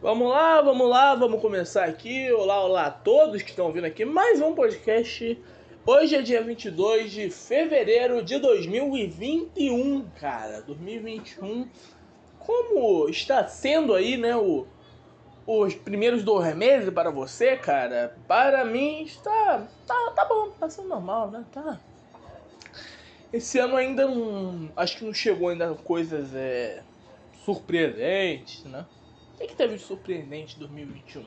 Vamos lá, vamos lá, vamos começar aqui. Olá, olá a todos que estão ouvindo aqui mais um podcast. Hoje é dia 22 de fevereiro de 2021, cara. 2021. Como está sendo aí, né, o, os primeiros dois meses para você, cara? Para mim está. Tá, tá bom, tá sendo normal, né? Tá. Esse ano ainda não. Acho que não chegou ainda coisas é, surpreendentes, né? O que, que teve de surpreendente em 2021?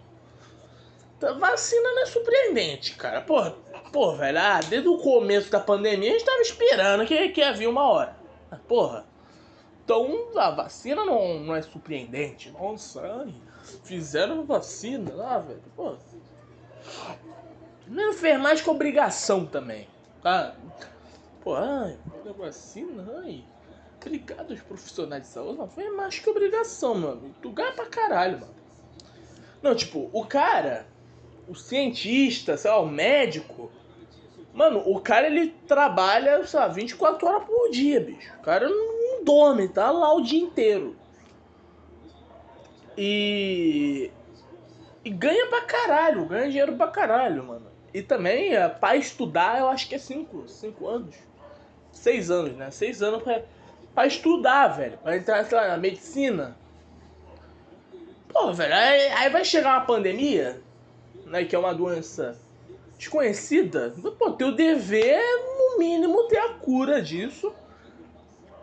A vacina não é surpreendente, cara. Porra, porra, velho, ah, desde o começo da pandemia a gente tava esperando que, que havia uma hora. Porra. Então a vacina não, não é surpreendente. Nossa, ai, fizeram vacina lá, velho. Porra. Não fez mais que obrigação também. Tá? Pô, ai, vacina, ai. Obrigado aos profissionais de saúde. Não, foi mais que obrigação, mano. Tu ganha pra caralho, mano. Não, tipo, o cara, o cientista, sei lá, o médico. Mano, o cara ele trabalha, sei lá, 24 horas por dia, bicho. O cara não dorme, tá lá o dia inteiro. E. E ganha pra caralho, ganha dinheiro pra caralho, mano. E também, é, pra estudar, eu acho que é 5 cinco anos. 6 anos, né? 6 anos pra pra estudar, velho. Pra entrar, lá, na medicina. Pô, velho, aí, aí vai chegar uma pandemia, né? Que é uma doença desconhecida. Pô, teu dever é, no mínimo, ter a cura disso.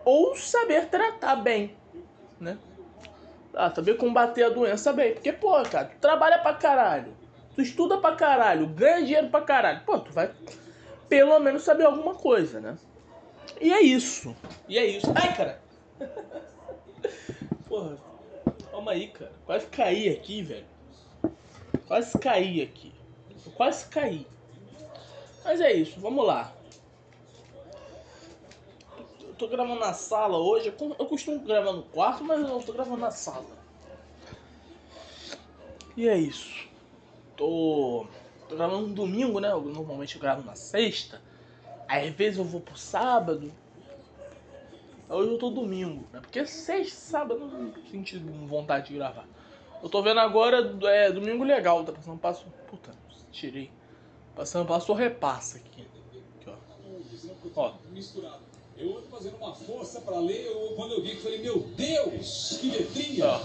Ou saber tratar bem, né? Ah, saber combater a doença bem. Porque, pô, cara, tu trabalha pra caralho. Tu estuda pra caralho, ganha dinheiro pra caralho. Pô, tu vai pelo menos saber alguma coisa, né? E é isso. E é isso. Ai, cara. Porra. Calma aí, cara. Quase caí aqui, velho. Quase caí aqui. Quase caí. Mas é isso, vamos lá. Eu tô gravando na sala hoje. Eu costumo gravar no quarto, mas eu tô gravando na sala. E é isso. Tô, tô gravando no domingo, né? Eu, normalmente eu gravo na sexta. Às vezes eu vou pro sábado. Hoje eu tô domingo, né? Porque sexta, sábado eu não senti vontade de gravar. Eu tô vendo agora, é domingo legal, tá passando passo. Puta, tirei. Passando passo repassa aqui. Aqui, ó. Ó. Eu ando fazendo uma força pra ler, eu, quando eu vi que falei, meu Deus, que letrinha! Ó.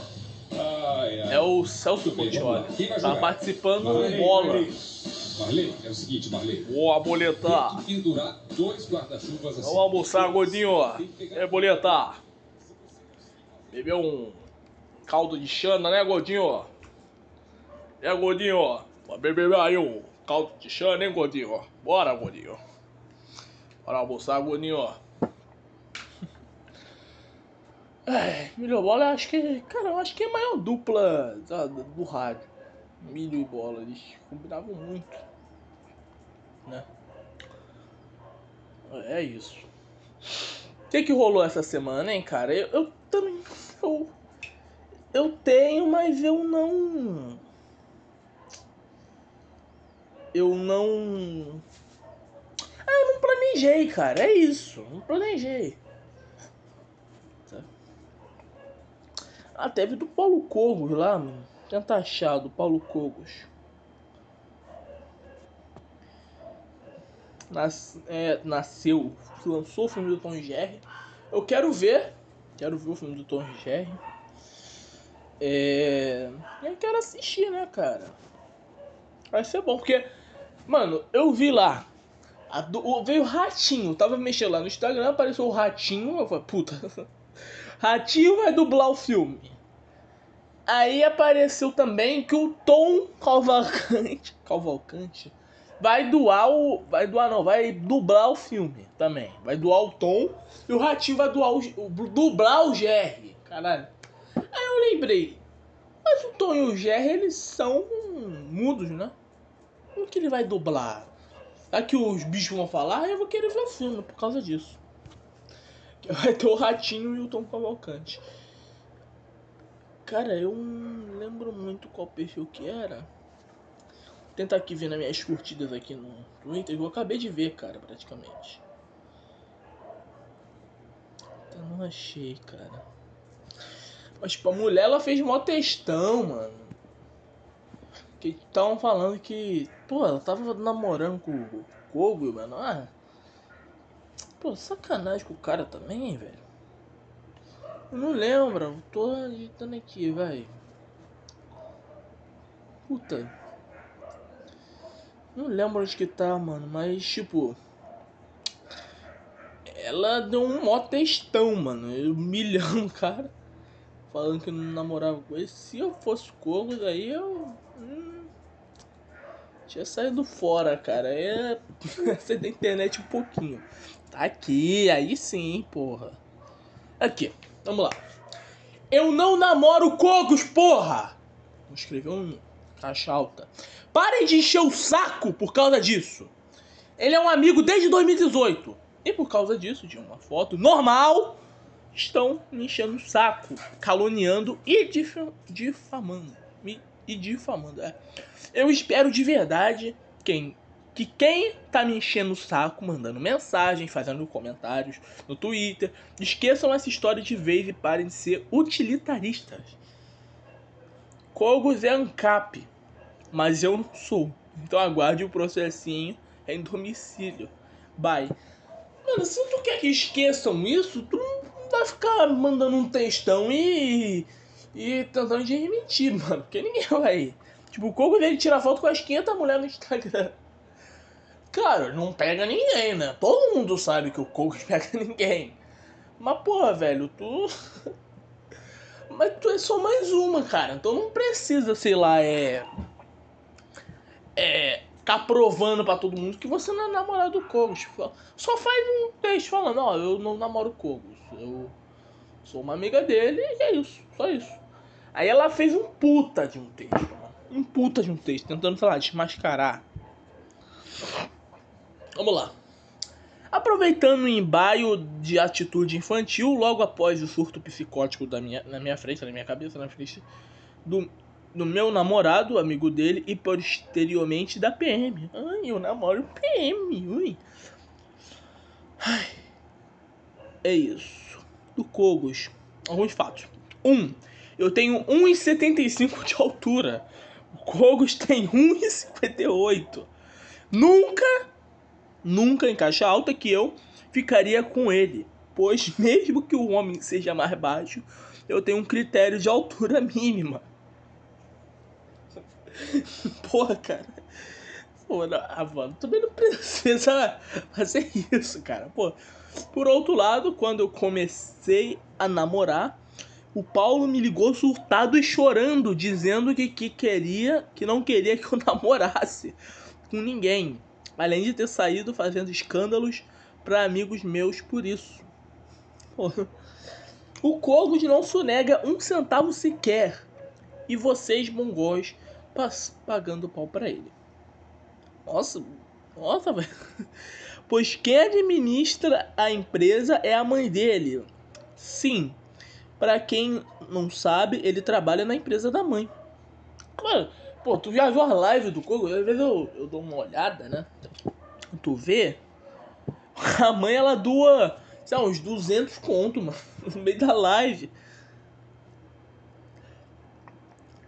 Ai, ai. É o Celso Portioli. Tá participando do bola. É o seguinte, Marley. Boa, boletar. Tem que pendurar dois guarda-chuvas assim. Vamos almoçar, gordinho. É, boletar. Bebeu um caldo de chana, né, gordinho? É, gordinho. Beber aí um caldo de chana, hein, gordinho? Bora, gordinho. Bora almoçar, gordinho. É, Milho Bola, acho que, cara, eu acho que é a maior dupla do rádio. Milho e Bola, eles combinavam muito, né? É isso. O que que rolou essa semana, hein, cara? Eu, eu também, eu, eu tenho, mas eu não, eu não, ah, eu não planejei, cara, é isso, não planejei. Ah, teve do Paulo Cogos lá, mano. Tenta achar do Paulo Cogos. Nas, é, nasceu, lançou o filme do Tom Jerry. Eu quero ver, quero ver o filme do Tom Jerry. É, eu quero assistir, né, cara? Vai ser bom, porque, mano, eu vi lá. Do, veio o Ratinho, tava mexendo lá no Instagram, apareceu o Ratinho. Eu falei, puta, Ratinho vai dublar o filme. Aí apareceu também que o Tom Cavalcante, Cavalcante vai doar o. Vai doar não, vai dublar o filme também. Vai doar o Tom e o Ratinho vai doar o, o, dublar o Jerry. Caralho. Aí eu lembrei. Mas o Tom e o Jerry, eles são mudos, né? Como que ele vai dublar? Será que os bichos vão falar? Eu vou querer ver o filme por causa disso. Vai ter o Ratinho e o Tom Cavalcante. Cara, eu não lembro muito qual perfil que era. Vou tentar aqui ver nas minhas curtidas aqui no Twitter. Eu acabei de ver, cara, praticamente. Eu não achei, cara. Mas, tipo, a mulher, ela fez mó textão, mano. Que estavam falando que, pô, ela tava namorando com o Kogo, mano. Ah, pô, sacanagem com o cara também, velho. Não lembro, tô agitando aqui, vai. Puta. Não lembro onde que tá, mano, mas tipo. Ela deu um mó textão, mano. Humilhando o cara. Falando que não namorava com ele. Se eu fosse Kogo, daí eu. Hum, tinha saído fora, cara. É. Você da internet um pouquinho. Tá aqui, aí sim, porra. Aqui, vamos lá. Eu não namoro Cogos, porra! Vou escrever um caixa alta. Parem de encher o saco por causa disso. Ele é um amigo desde 2018. E por causa disso, de uma foto normal, estão me enchendo o saco, caluniando e difamando. Me, e difamando, é. Eu espero de verdade quem que quem tá me enchendo o saco, mandando mensagem, fazendo comentários no Twitter, esqueçam essa história de vez e parem de ser utilitaristas. Kogos é ANCAP, mas eu não sou. Então aguarde o processinho em domicílio. Bye. Mano, se tu quer que esqueçam isso, tu não vai ficar mandando um textão e. e tentando de mentir, mano. Porque ninguém vai. Tipo, o Kogos ele tira foto com as 500 mulheres no Instagram. Claro, não pega ninguém, né? Todo mundo sabe que o Coach pega ninguém. Mas, porra, velho, tu. Mas tu é só mais uma, cara. Então não precisa, sei lá, é. É. Tá provando pra todo mundo que você não é namorado do Kogos. Só faz um texto falando, ó, eu não namoro Kogos. Eu sou uma amiga dele e é isso. Só isso. Aí ela fez um puta de um texto, mano. Um puta de um texto, tentando, sei lá, desmascarar Vamos lá. Aproveitando o embaio de atitude infantil, logo após o surto psicótico da minha, na minha frente, na minha cabeça, na frente do, do meu namorado, amigo dele, e posteriormente da PM. Ai, eu namoro PM, ui. Ai. É isso. Do Cogos. Alguns fatos. 1. Um, eu tenho 1,75 de altura. O Cogos tem 1,58. Nunca nunca em caixa alta que eu ficaria com ele, pois mesmo que o homem seja mais baixo, eu tenho um critério de altura mínima. Porra, cara. Pô, não, ah, também não precisa fazer isso, cara. Pô, por outro lado, quando eu comecei a namorar, o Paulo me ligou surtado e chorando, dizendo que, que queria, que não queria que eu namorasse com ninguém além de ter saído fazendo escândalos para amigos meus por isso. O Kogos não sonega um centavo sequer e vocês mongóis pagando pau para ele. Nossa, nossa, velho. Pois quem administra a empresa é a mãe dele. Sim, para quem não sabe, ele trabalha na empresa da mãe. Mano, Pô, tu já viu a live do Kogo? Às vezes eu, eu dou uma olhada, né? Tu vê? A mãe, ela doa, sei lá, uns 200 conto, mano, no meio da live.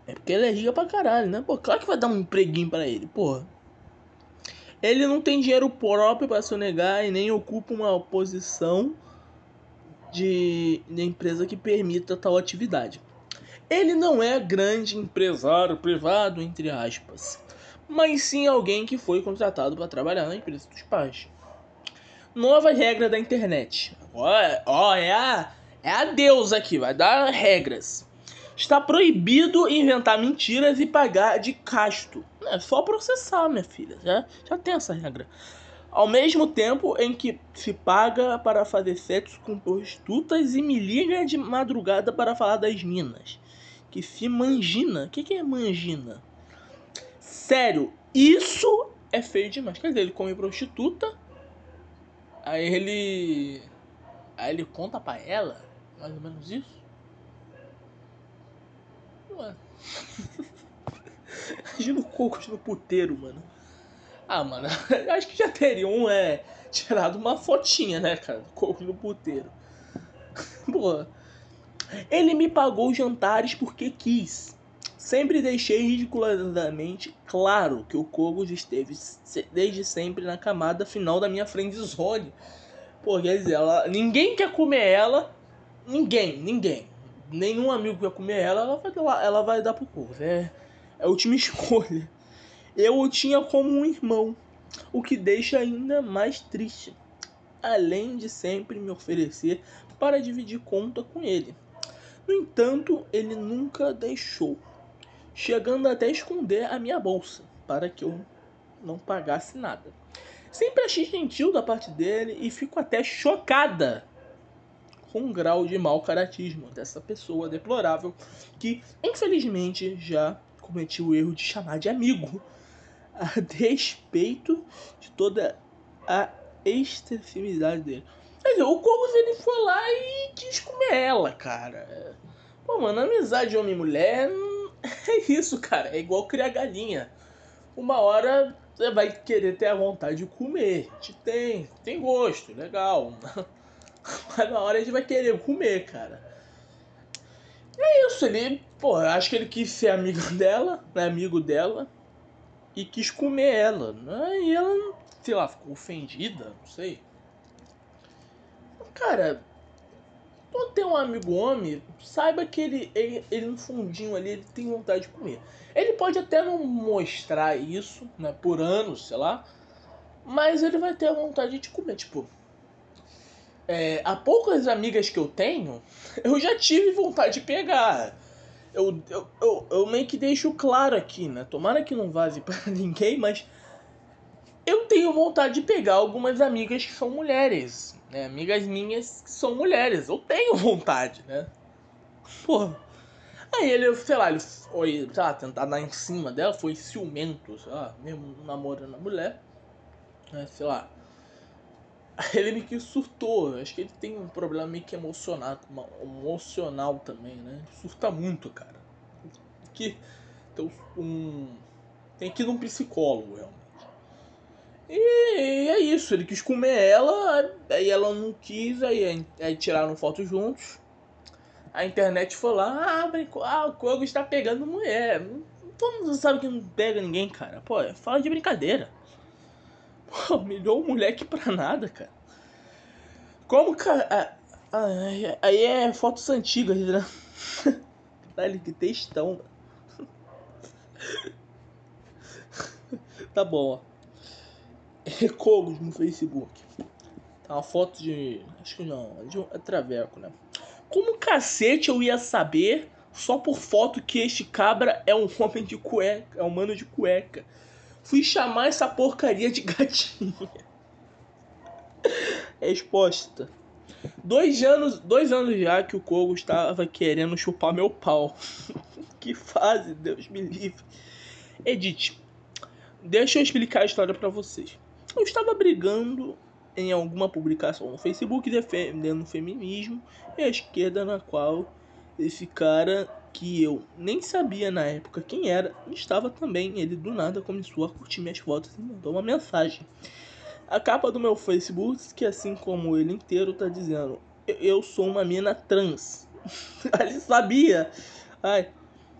É porque ele é rica pra caralho, né? Pô, claro que vai dar um empreguinho pra ele, porra. Ele não tem dinheiro próprio para sonegar e nem ocupa uma posição de, de empresa que permita tal atividade. Ele não é grande empresário privado, entre aspas, mas sim alguém que foi contratado para trabalhar na empresa dos pais. Nova regra da internet. Ó, ó é, a, é a deusa aqui, vai dar regras. Está proibido inventar mentiras e pagar de casto. É só processar, minha filha. Já, já tem essa regra. Ao mesmo tempo em que se paga para fazer sexo com prostitutas e me liga de madrugada para falar das minas que se mangina. O que, que é mangina? Sério, isso é feio demais. Quer dizer, ele come prostituta, aí ele. Aí ele conta pra ela, mais ou menos isso. Ué. Imagina o Cocos no puteiro, mano. Ah, mano, acho que já teria um, é, tirado uma fotinha, né, cara? Cocos no puteiro. Porra. Ele me pagou jantares porque quis. Sempre deixei ridiculosamente claro que o Kogos esteve desde sempre na camada final da minha friendzone. Pô, dizer, ela, ninguém quer comer ela. Ninguém, ninguém. Nenhum amigo quer comer ela, ela vai ela vai dar pro Kogos. É, é a última escolha. Eu o tinha como um irmão, o que deixa ainda mais triste. Além de sempre me oferecer para dividir conta com ele. No entanto, ele nunca deixou chegando até a esconder a minha bolsa para que eu não pagasse nada. Sempre achei gentil da parte dele e fico até chocada com o grau de mau caratismo dessa pessoa deplorável que, infelizmente, já cometi o erro de chamar de amigo, a despeito de toda a extremidade dele. Dizer, o Cogos ele foi lá e quis comer ela, cara. Pô, mano, amizade homem e mulher É isso, cara. É igual criar galinha. Uma hora você vai querer ter a vontade de comer. A gente tem, tem gosto, legal. Mas na hora a gente vai querer comer, cara. É isso, ele, pô, acho que ele quis ser amigo dela, né, amigo dela, e quis comer ela. Né? E ela, sei lá, ficou ofendida, não sei. Cara, quando tem um amigo homem, saiba que ele, ele, ele no fundinho ali, ele tem vontade de comer. Ele pode até não mostrar isso, né, por anos, sei lá, mas ele vai ter a vontade de comer. Tipo, é, há poucas amigas que eu tenho, eu já tive vontade de pegar. Eu, eu, eu, eu meio que deixo claro aqui, né? Tomara que não vaze para ninguém, mas eu tenho vontade de pegar algumas amigas que são mulheres né? Amigas minhas que são mulheres. Eu tenho vontade, né? Pô. Aí ele, sei lá, ele foi, sei lá, tentar dar em cima dela, foi ciumento, sei lá, mesmo namorando a mulher. Né? Sei lá. Aí ele meio que surtou. Acho que ele tem um problema meio que emocional, emocional também, né? Ele surta muito, cara. Que, então, um, tem que ir num psicólogo, realmente. E é isso, ele quis comer ela, aí ela não quis, aí, aí tiraram foto juntos. A internet foi lá, ah, brincou, ah, o Kogo está pegando mulher. Todo mundo sabe que não pega ninguém, cara. Pô, fala de brincadeira. Pô, humilhou o moleque pra nada, cara. Como, cara. Aí é fotos antigas, né? Olha que textão. tá bom, ó. Recogos no Facebook. Tá uma foto de. Acho que não, de um é traveco, né? Como cacete eu ia saber só por foto que este cabra é um homem de cueca, é um mano de cueca? Fui chamar essa porcaria de gatinha. Resposta. Dois anos, dois anos já que o Kogo estava querendo chupar meu pau. que fase, Deus me livre. Edith, deixa eu explicar a história para vocês. Eu estava brigando em alguma publicação no Facebook defendendo o feminismo e a esquerda na qual esse cara que eu nem sabia na época quem era, estava também. Ele do nada começou a curtir minhas fotos e mandou uma mensagem. A capa do meu Facebook, que assim como ele inteiro, tá dizendo: Eu sou uma mina trans. ele sabia. Ai,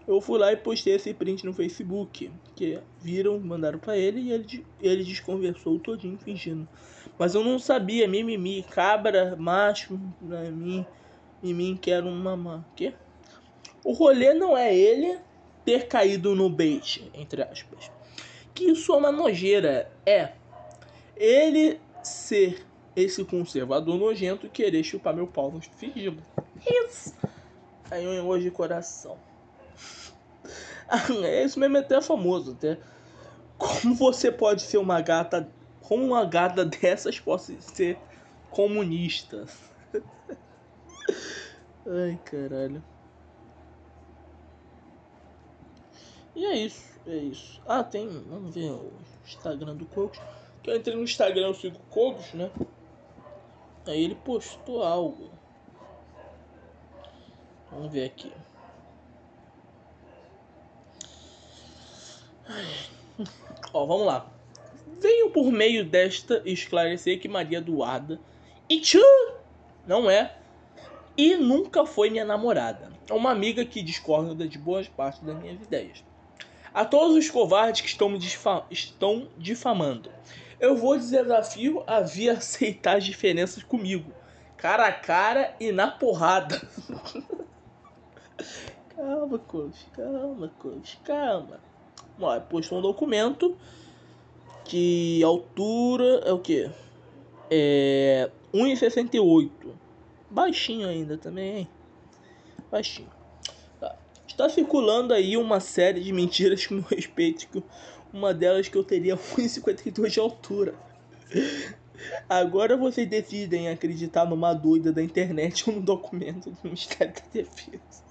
eu fui lá e postei esse print no Facebook. Que viram, mandaram para ele e ele, ele desconversou todinho fingindo. Mas eu não sabia, mimimi, cabra, macho, né, mim, mim quero uma mamã. Que? O rolê não é ele ter caído no bait, entre aspas. Que isso é uma nojeira. É ele ser esse conservador nojento e querer chupar meu pau no fingindo. Isso. Aí um emoji de coração. é isso mesmo, é até famoso, até. Como você pode ser uma gata. Como uma gata dessas pode ser comunista? Ai, caralho. E é isso, é isso. Ah, tem. Vamos ver o Instagram do Cogos. Que eu entrei no Instagram, eu sigo Cogos, né? Aí ele postou algo. Vamos ver aqui. Ó, vamos lá. Venho por meio desta esclarecer que Maria Eduarda e tchã, não é e nunca foi minha namorada. É uma amiga que discorda de boas partes das minhas ideias. A todos os covardes que estão me difa estão difamando, eu vou desafio a vir aceitar as diferenças comigo, cara a cara e na porrada. calma, coach, calma, coach, calma. Ó, postou um documento que altura é o que? É 1,68. Baixinho ainda também, hein? Baixinho. Tá. Está circulando aí uma série de mentiras com meu respeito. Que uma delas que eu teria 1,52 de altura. Agora vocês decidem acreditar numa doida da internet ou no documento do Ministério da Defesa.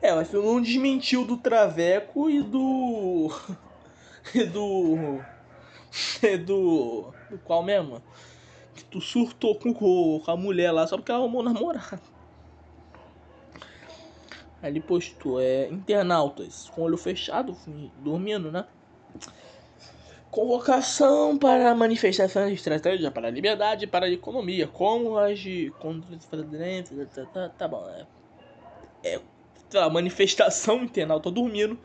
É, mas tu não desmentiu do Traveco e do. E do. E do. Do qual mesmo? Que tu surtou com, com a mulher lá só porque ela arrumou namorado. Aí ele postou, é. Internautas, com o olho fechado, dormindo, né? Convocação para manifestações de estratégia para a liberdade e para a economia. Como agir contra presidentes. Tá, tá, tá bom, é. É sei lá, manifestação internauta dormindo.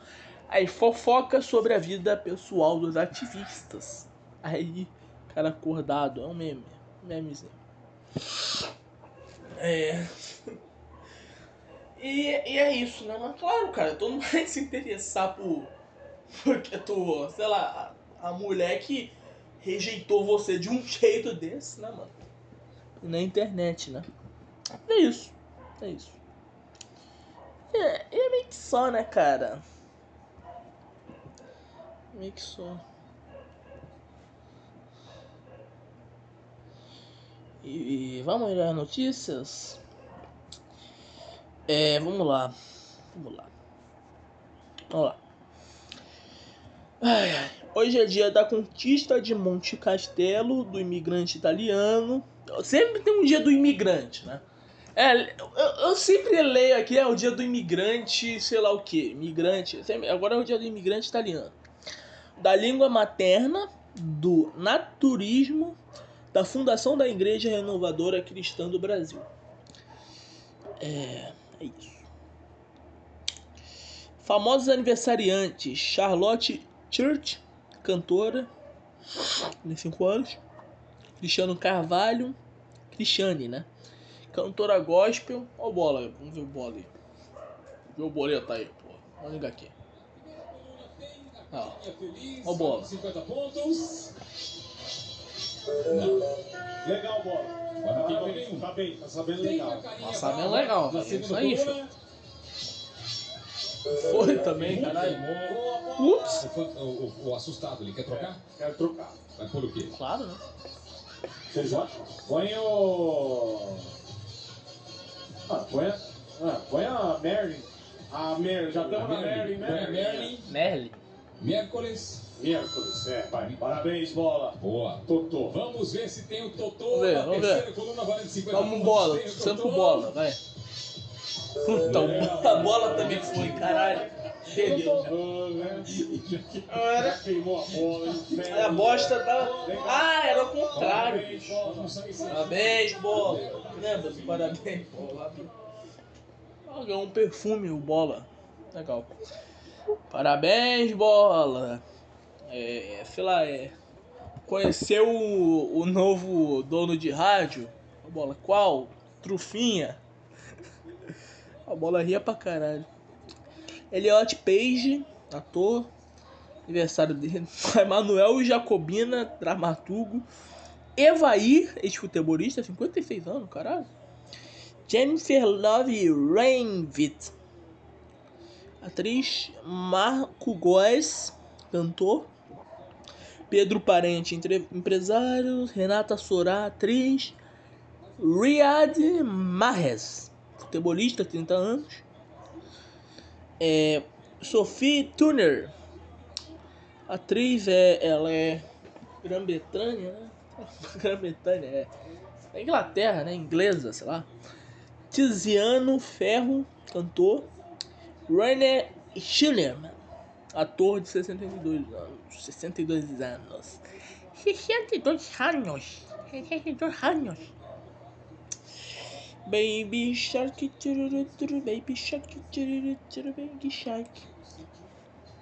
Aí fofoca sobre a vida pessoal dos ativistas. Aí, cara acordado, é um meme. Memezinho. É. E, e é isso, né? Mas claro, cara, todo mundo vai se interessar por. Porque tu, sei lá, a, mulher que rejeitou você de um jeito desse, né, mano? Na internet, né? É isso. É isso. É, é meio que só, né, cara? Meio que só. E, vamos olhar as notícias? É, vamos lá. Vamos lá. Vamos lá. Ai. Hoje é dia da conquista de Monte Castelo, do imigrante italiano. Sempre tem um dia do imigrante, né? É, eu, eu, sempre leio aqui, é o dia do imigrante, sei lá o que, imigrante, agora é o dia do imigrante italiano. Da língua materna, do naturismo, da fundação da Igreja Renovadora Cristã do Brasil. É, é isso. Famosos aniversariantes, Charlotte Church, cantora, de 5 anos. Cristiano Carvalho, Cristiane, né? Cantora gospel. Ó o bola, vamos ver o bola aí. Vê o boleta aí, pô. Vamos ligar aqui. Ó, ó o bola. 50 pontos. Não. Legal, bola. Tá, tá bem, tá sabendo legal. Tá sabendo legal, é isso aí, filho. Foi também, caralho. Ups! O, o, o, assustado, ele quer trocar? Quero trocar. Vai pôr o quê? Claro, né? Vocês acham? Põe o. Ah, põe a. Ah, põe a Merlin. A Merlin, já estamos na Merlin, Merlin. Merlin. Merlin. Miércoles. Miércoles, é, vai. Parabéns, bola. Boa. Totô. Vamos ver se tem o Totô Vamos ver, vamos terceira ver. coluna valendo 50 Vamos bola, sempre bola, vai. Puta, a bola também foi, caralho. Perdeu. Era. Queimou a bola. A bosta tava. Ah, era o contrário. Parabéns, bola. Parabéns. Lembra parabéns, bola? Ganhou um perfume, o bola. Legal. Parabéns, bola. É, sei lá, é. Conheceu o, o novo dono de rádio? A bola, qual? Trufinha. A bola ria pra caralho. Elliot Page, ator. Aniversário dele. Emanuel Jacobina, dramaturgo. Evaí, ex-futebolista, 56 anos, caralho. Jennifer Love Rainvit. Atriz Marco Góes, cantor. Pedro Parente, entre- empresário. Renata Sorá, atriz. Riyad Mahrez, futebolista, 30 anos. É, Sophie Turner, atriz, é, ela é Grã-Bretanha, né? Grã-Bretanha, é. é Inglaterra, né? Inglesa, sei lá. Tiziano Ferro, cantor. René Schillerman, ator de 62 anos. 62 anos. 62 anos. 62 anos. Baby Shark, tchururu, tchururu, Baby Shark, tchururu, tchururu, Baby Shark.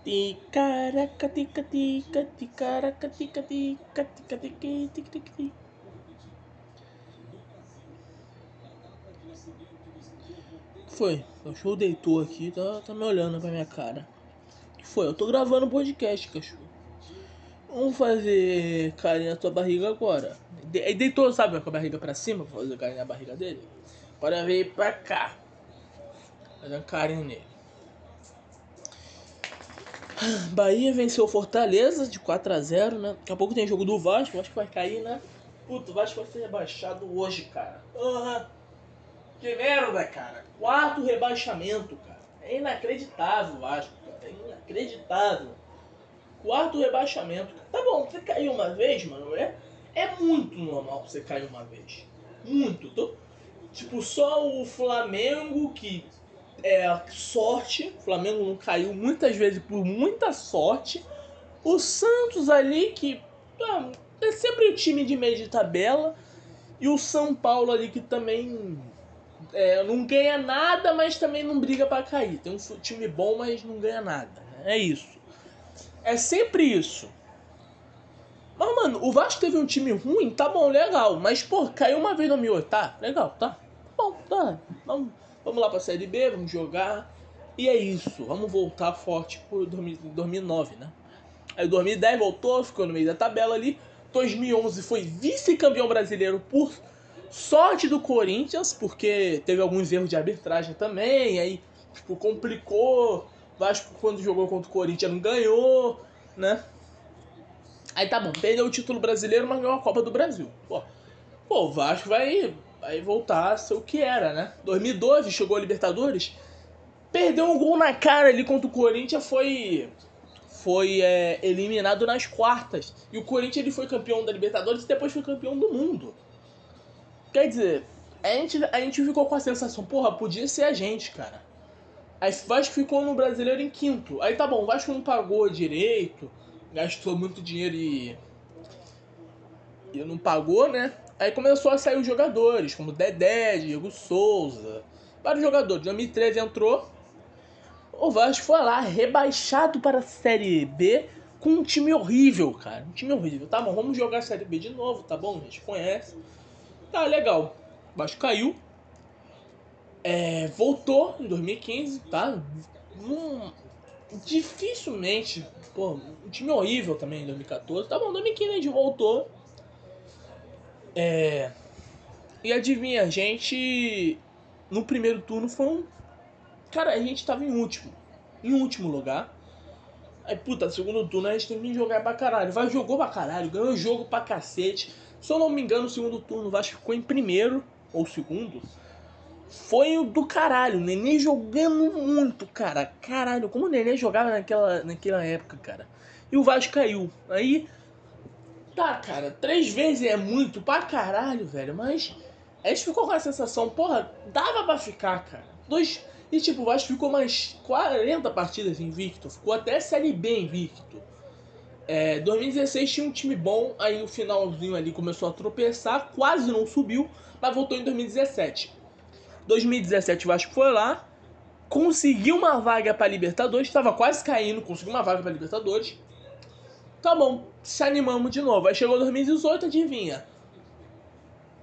Ticaraca, tica, tica, ticaraca, tica, tica, tica, tica, tica, tica. Foi, o show deitou aqui, tá, tá me olhando pra minha cara. Foi? Eu tô gravando podcast, cachorro. Vamos fazer carinho na tua barriga agora. De- deitou, sabe, com a barriga pra cima, pra fazer carinho na barriga dele. Agora veio pra cá. Fazer um carinho nele. Bahia venceu Fortaleza de 4 a 0 né? Daqui a pouco tem jogo do Vasco, o Vasco vai cair, né? Puta, o Vasco vai ser rebaixado hoje, cara. Porra! Que merda, cara. Quarto rebaixamento, cara. É inacreditável Vasco, cara. É inacreditável. Quarto rebaixamento. Tá bom, você caiu uma vez, mano, é, é muito normal você cair uma vez. Muito. Tô- tipo, só o Flamengo que é sorte. O Flamengo não caiu muitas vezes por muita sorte. O Santos ali que é sempre o time de meio de tabela. E o São Paulo ali que também é, não ganha nada, mas também não briga pra cair. Tem um time bom, mas não ganha nada. É isso. É sempre isso. Mas, mano, o Vasco teve um time ruim, tá bom, legal. Mas, pô, caiu uma vez no 2008, tá? Legal, tá? Tá Bom, tá. Vamos, vamos lá pra Série B, vamos jogar. E é isso. Vamos voltar forte 2000 2009, né? Aí 2010 voltou, ficou no meio da tabela ali. 2011 foi vice-campeão brasileiro por sorte do Corinthians, porque teve alguns erros de arbitragem também. Aí, tipo, complicou. Vasco, quando jogou contra o Corinthians, não ganhou, né? Aí tá bom, perdeu o título brasileiro, mas ganhou a Copa do Brasil. Pô, pô o Vasco vai, vai voltar a ser o que era, né? 2012 chegou a Libertadores, perdeu um gol na cara ali contra o Corinthians, foi foi é, eliminado nas quartas. E o Corinthians ele foi campeão da Libertadores e depois foi campeão do mundo. Quer dizer, a gente, a gente ficou com a sensação, porra, podia ser a gente, cara. Aí o Vasco ficou no brasileiro em quinto. Aí tá bom, o Vasco não pagou direito, gastou muito dinheiro e. E não pagou, né? Aí começou a sair os jogadores, como Dedé, Diego Souza, vários jogadores. 2013 entrou. O Vasco foi lá, rebaixado para a Série B com um time horrível, cara. Um time horrível. Tá bom, vamos jogar a Série B de novo, tá bom? A gente conhece. Tá legal. O Vasco caiu. É, voltou em 2015, tá? Hum, dificilmente. Pô, um time horrível também em 2014. Tá bom, em 2015 a voltou. É. E adivinha, a gente. No primeiro turno foi um. Cara, a gente tava em último. Em último lugar. Aí, puta, segundo turno a gente tem que jogar pra caralho. Vai, jogou pra caralho, ganhou jogo pra cacete. Se eu não me engano, o segundo turno o Vasco ficou em primeiro, ou segundo. Foi o do caralho. O Nenê jogando muito, cara. Caralho, como o Nenê jogava naquela, naquela época, cara. E o Vasco caiu. Aí, tá, cara, três vezes é muito pra caralho, velho. Mas a gente ficou com a sensação, porra, dava pra ficar, cara. Dois. E tipo, o Vasco ficou mais 40 partidas invicto. Ficou até Série B invicto. É, 2016 tinha um time bom, aí no finalzinho ali começou a tropeçar, quase não subiu, mas voltou em 2017. 2017 o Vasco foi lá, conseguiu uma vaga pra Libertadores, estava quase caindo, conseguiu uma vaga pra Libertadores. Tá bom, se animamos de novo. Aí chegou 2018, adivinha?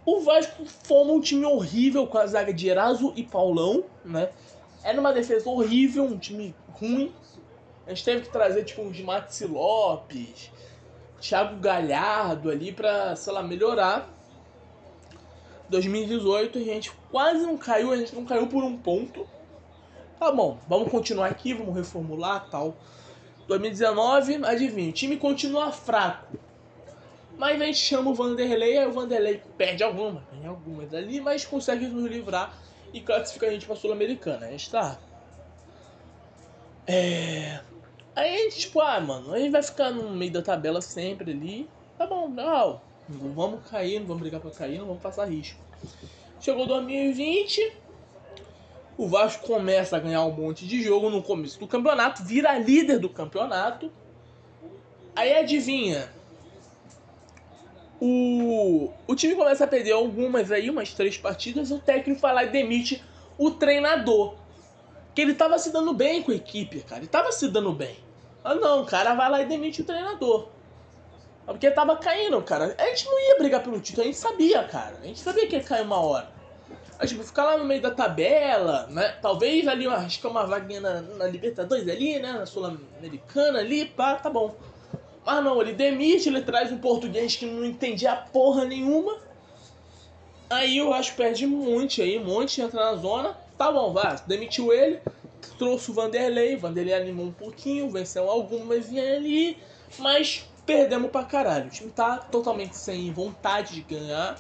O Vasco forma um time horrível com a zaga de Eraso e Paulão, né? Era uma defesa horrível, um time ruim. A gente teve que trazer, tipo, uns Maxi Lopes, Thiago Galhardo ali pra, sei lá, melhorar. 2018 a gente quase não caiu, a gente não caiu por um ponto. Tá bom, vamos continuar aqui, vamos reformular tal. 2019, adivinha, o time continua fraco. Mas a gente chama o Vanderlei, aí o Vanderlei perde algumas, tem algumas ali, mas consegue nos livrar e classifica a gente pra Sul-Americana. A gente tá. É. Aí a gente, tipo, ah, mano, a gente vai ficar no meio da tabela sempre ali. Tá bom, legal. Não vamos cair, não vamos brigar pra cair, não vamos passar risco. Chegou 2020, o Vasco começa a ganhar um monte de jogo no começo do campeonato, vira líder do campeonato. Aí adivinha? o, o time começa a perder algumas aí, umas três partidas, o técnico vai lá e demite o treinador. Que ele tava se dando bem com a equipe, cara. Ele tava se dando bem. Ah não, o cara vai lá e demite o treinador. Porque tava caindo, cara. A gente não ia brigar pelo título, a gente sabia, cara. A gente sabia que ia cair uma hora. A tipo, ficar lá no meio da tabela, né? Talvez ali arriscar uma vaguinha na, na Libertadores ali, né? Na Sul-Americana ali, pá, tá bom. Mas não, ele demite, ele traz um português que não entendia porra nenhuma. Aí eu acho que perde um monte aí, um monte entra na zona. Tá bom, vai, demitiu ele, trouxe o Vanderlei, Vanderlei animou um pouquinho, venceu algumas ali, mas perdemos pra caralho. O time tá totalmente sem vontade de ganhar.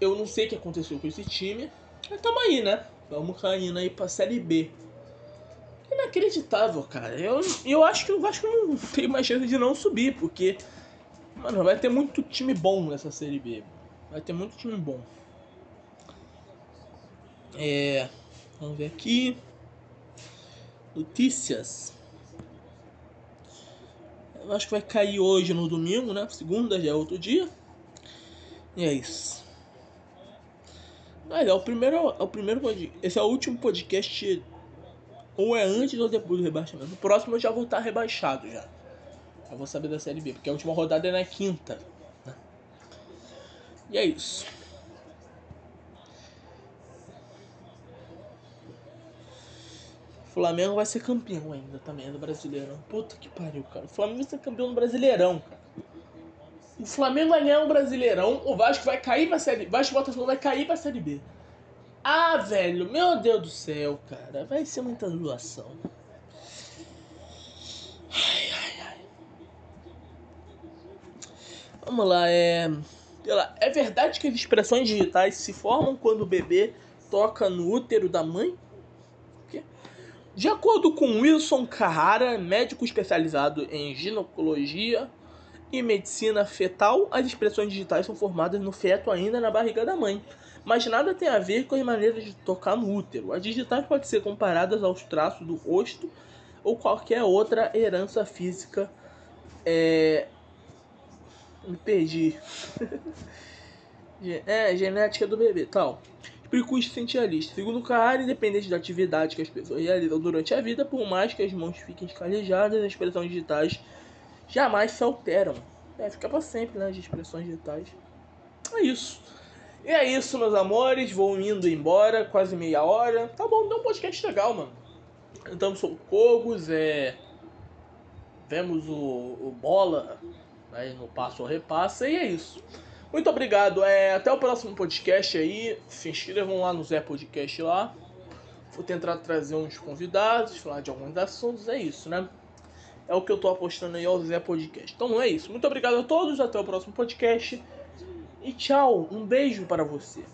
Eu não sei o que aconteceu com esse time. Mas tamo aí, né? Vamos caindo aí pra Série B. Inacreditável, cara. Eu, eu acho que o Vasco não tem mais chance de não subir, porque. Mano, vai ter muito time bom nessa Série B. Vai ter muito time bom. É. Vamos ver aqui. Notícias. Acho que vai cair hoje no domingo, né? Segunda já é outro dia. E é isso. Mas é o primeiro. É o primeiro Esse é o último podcast. Ou é antes ou depois do rebaixamento. No próximo eu já vou estar rebaixado já. Eu vou saber da série B, porque a última rodada é na quinta. Né? E é isso. Flamengo vai ser campeão ainda também do Brasileirão. Puta que pariu, cara. O Flamengo vai ser campeão do Brasileirão, cara. O Flamengo vai ganhar um Brasileirão, o Vasco vai cair pra Série... Vasco Botafogo vai cair pra Série B. Ah, velho, meu Deus do céu, cara. Vai ser muita doação. Ai, ai, ai. Vamos lá, é... É verdade que as expressões digitais se formam quando o bebê toca no útero da mãe? De acordo com Wilson Carrara, médico especializado em ginecologia e medicina fetal, as expressões digitais são formadas no feto ainda na barriga da mãe, mas nada tem a ver com as maneiras de tocar no útero. As digitais podem ser comparadas aos traços do rosto ou qualquer outra herança física. É... Me perdi. é, genética do bebê, tal circunstancialista. Segundo Carrara, independente da atividade que as pessoas realizam durante a vida, por mais que as mãos fiquem escalejadas, as expressões digitais jamais se alteram. É, fica pra sempre, né, as expressões digitais. É isso. E é isso, meus amores. Vou indo embora, quase meia hora. Tá bom, deu um podcast legal, mano. Então, sou Cogos, é... Vemos o, o Bola aí né, no Passo ou Repassa, e é isso. Muito obrigado. É, até o próximo podcast aí. Se inscrevam lá no Zé Podcast lá. Vou tentar trazer uns convidados, falar de alguns assuntos. É isso, né? É o que eu tô apostando aí ao Zé Podcast. Então é isso. Muito obrigado a todos. Até o próximo podcast. E tchau. Um beijo para você.